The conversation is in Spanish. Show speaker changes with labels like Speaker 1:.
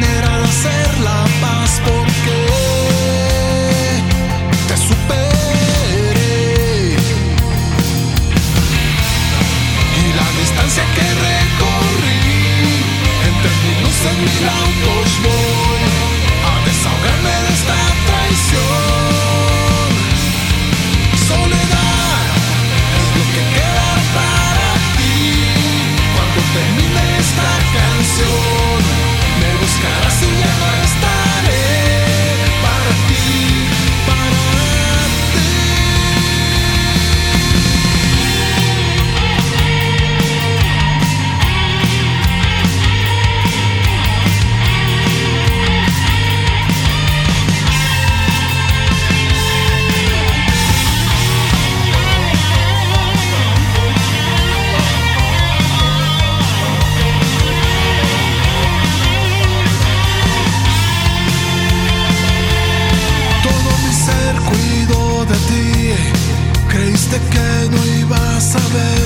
Speaker 1: hacer la paz porque te superé. Y la distancia que recorrí entre mi luz y mi autos Creíste que no ibas a ver